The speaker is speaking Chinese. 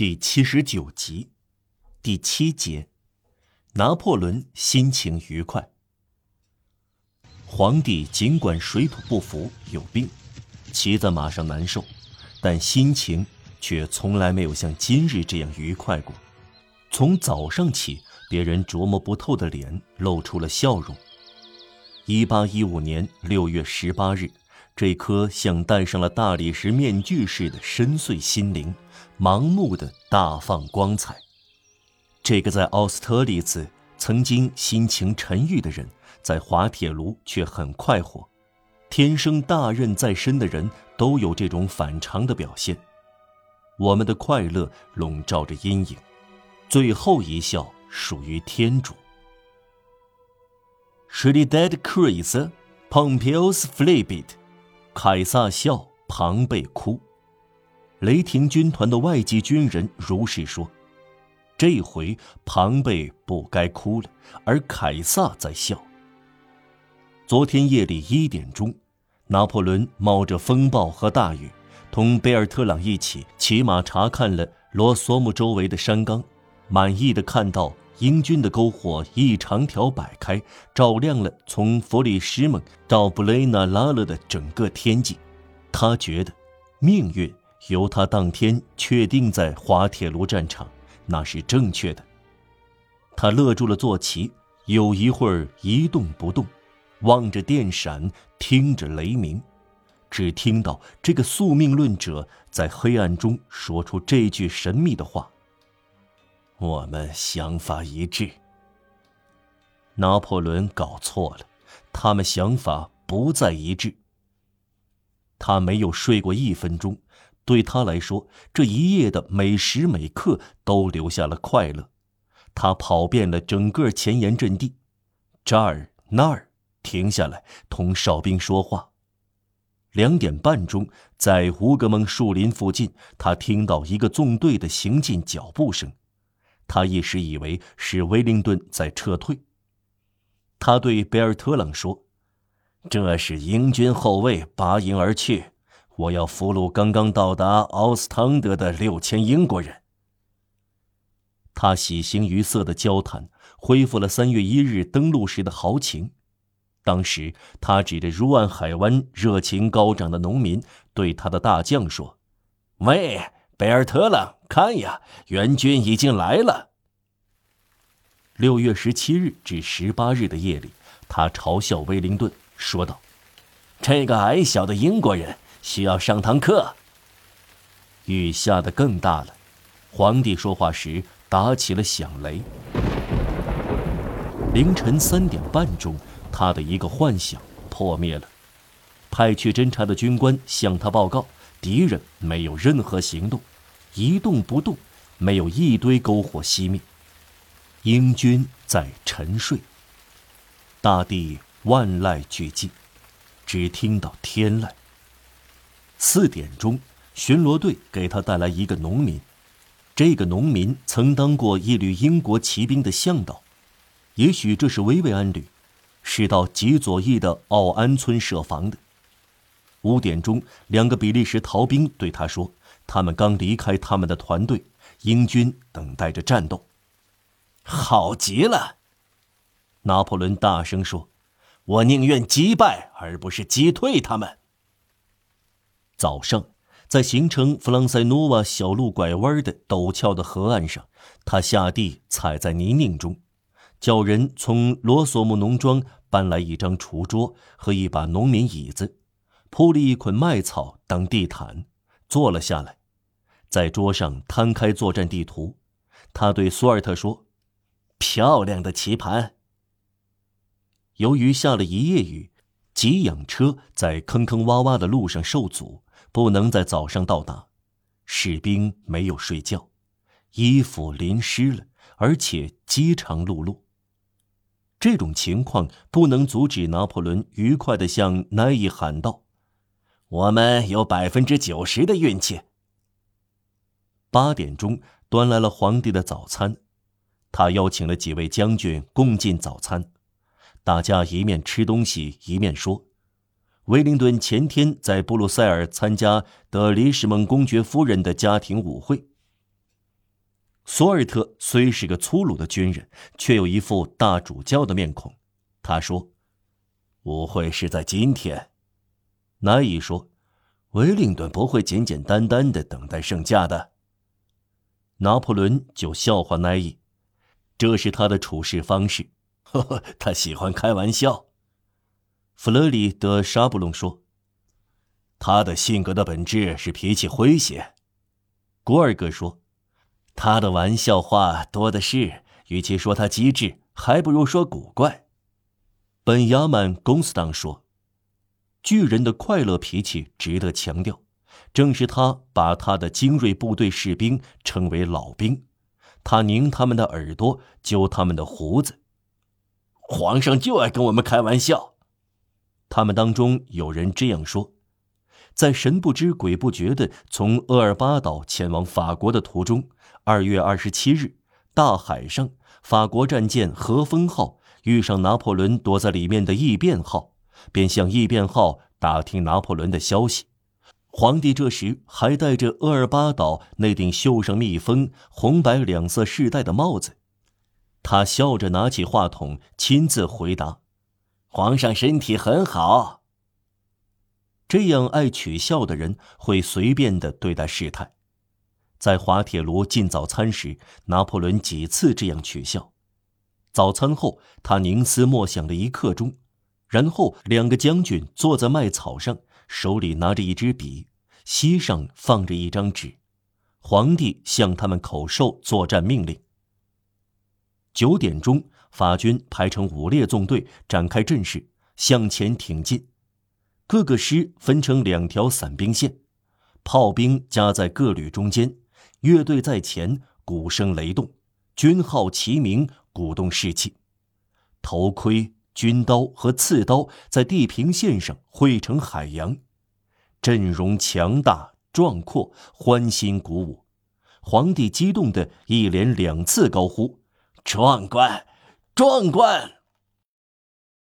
第七十九集，第七节，拿破仑心情愉快。皇帝尽管水土不服，有病，骑在马上难受，但心情却从来没有像今日这样愉快过。从早上起，别人琢磨不透的脸露出了笑容。一八一五年六月十八日。这颗像戴上了大理石面具似的深邃心灵，盲目的大放光彩。这个在奥斯特利茨曾经心情沉郁的人，在滑铁卢却很快活。天生大任在身的人都有这种反常的表现。我们的快乐笼罩着阴影，最后一笑属于天主。s h e dead Chris, Pompeius flabit. 凯撒笑，庞贝哭。雷霆军团的外籍军人如是说。这回庞贝不该哭了，而凯撒在笑。昨天夜里一点钟，拿破仑冒着风暴和大雨，同贝尔特朗一起骑马查看了罗索姆周围的山冈，满意的看到英军的篝火一长条摆开，照亮了从弗里施蒙到布雷纳拉勒的整个天际。他觉得，命运由他当天确定在滑铁卢战场，那是正确的。他勒住了坐骑，有一会儿一动不动，望着电闪，听着雷鸣，只听到这个宿命论者在黑暗中说出这句神秘的话。我们想法一致。拿破仑搞错了，他们想法不再一致。他没有睡过一分钟，对他来说，这一夜的每时每刻都留下了快乐。他跑遍了整个前沿阵地，这儿那儿，停下来同哨兵说话。两点半钟，在胡格蒙树林附近，他听到一个纵队的行进脚步声。他一时以为是威灵顿在撤退。他对贝尔特朗说：“这是英军后卫拔营而去，我要俘虏刚刚到达奥斯汤德的六千英国人。”他喜形于色的交谈恢复了三月一日登陆时的豪情。当时他指着如岸海湾热情高涨的农民，对他的大将说：“喂！”贝尔特朗，看呀，援军已经来了。六月十七日至十八日的夜里，他嘲笑威灵顿，说道：“这个矮小的英国人需要上堂课。”雨下得更大了，皇帝说话时打起了响雷。凌晨三点半钟，他的一个幻想破灭了。派去侦察的军官向他报告，敌人没有任何行动。一动不动，没有一堆篝火熄灭。英军在沉睡。大地万籁俱寂，只听到天籁。四点钟，巡逻队给他带来一个农民。这个农民曾当过一旅英国骑兵的向导，也许这是维维安旅，是到极左翼的奥安村设防的。五点钟，两个比利时逃兵对他说。他们刚离开他们的团队，英军等待着战斗。好极了，拿破仑大声说：“我宁愿击败而不是击退他们。”早上，在形成弗朗塞诺瓦小路拐弯的陡峭的河岸上，他下地踩在泥泞中，叫人从罗索姆农庄搬来一张厨桌和一把农民椅子，铺了一捆麦草当地毯，坐了下来。在桌上摊开作战地图，他对苏尔特说：“漂亮的棋盘。”由于下了一夜雨，给养车在坑坑洼洼的路上受阻，不能在早上到达。士兵没有睡觉，衣服淋湿了，而且饥肠辘辘。这种情况不能阻止拿破仑愉快地向奈伊喊道：“我们有百分之九十的运气。”八点钟，端来了皇帝的早餐，他邀请了几位将军共进早餐，大家一面吃东西一面说：“威灵顿前天在布鲁塞尔参加德里什蒙公爵夫人的家庭舞会。”索尔特虽是个粗鲁的军人，却有一副大主教的面孔。他说：“舞会是在今天。”奈伊说：“威灵顿不会简简单单的等待圣驾的。”拿破仑就笑话奈伊，这是他的处事方式。呵呵，他喜欢开玩笑。弗勒里德沙布隆说：“他的性格的本质是脾气诙谐。”古尔格说：“他的玩笑话多的是，与其说他机智，还不如说古怪。”本雅曼公斯当说：“巨人的快乐脾气值得强调。”正是他把他的精锐部队士兵称为老兵，他拧他们的耳朵，揪他们的胡子。皇上就爱跟我们开玩笑。他们当中有人这样说：在神不知鬼不觉的从厄尔巴岛前往法国的途中，二月二十七日，大海上，法国战舰和风号遇上拿破仑躲在里面的异变号，便向异变号打听拿破仑的消息。皇帝这时还戴着厄尔巴岛那顶绣上蜜蜂、红白两色饰带的帽子，他笑着拿起话筒，亲自回答：“皇上身体很好。”这样爱取笑的人会随便的对待事态。在滑铁卢进早餐时，拿破仑几次这样取笑。早餐后，他凝思默想了一刻钟，然后两个将军坐在麦草上。手里拿着一支笔，膝上放着一张纸，皇帝向他们口授作战命令。九点钟，法军排成五列纵队展开阵势，向前挺进。各个师分成两条散兵线，炮兵夹在各旅中间，乐队在前，鼓声雷动，军号齐鸣，鼓动士气。头盔。军刀和刺刀在地平线上汇成海洋，阵容强大壮阔，欢欣鼓舞。皇帝激动的一连两次高呼：“壮观，壮观！”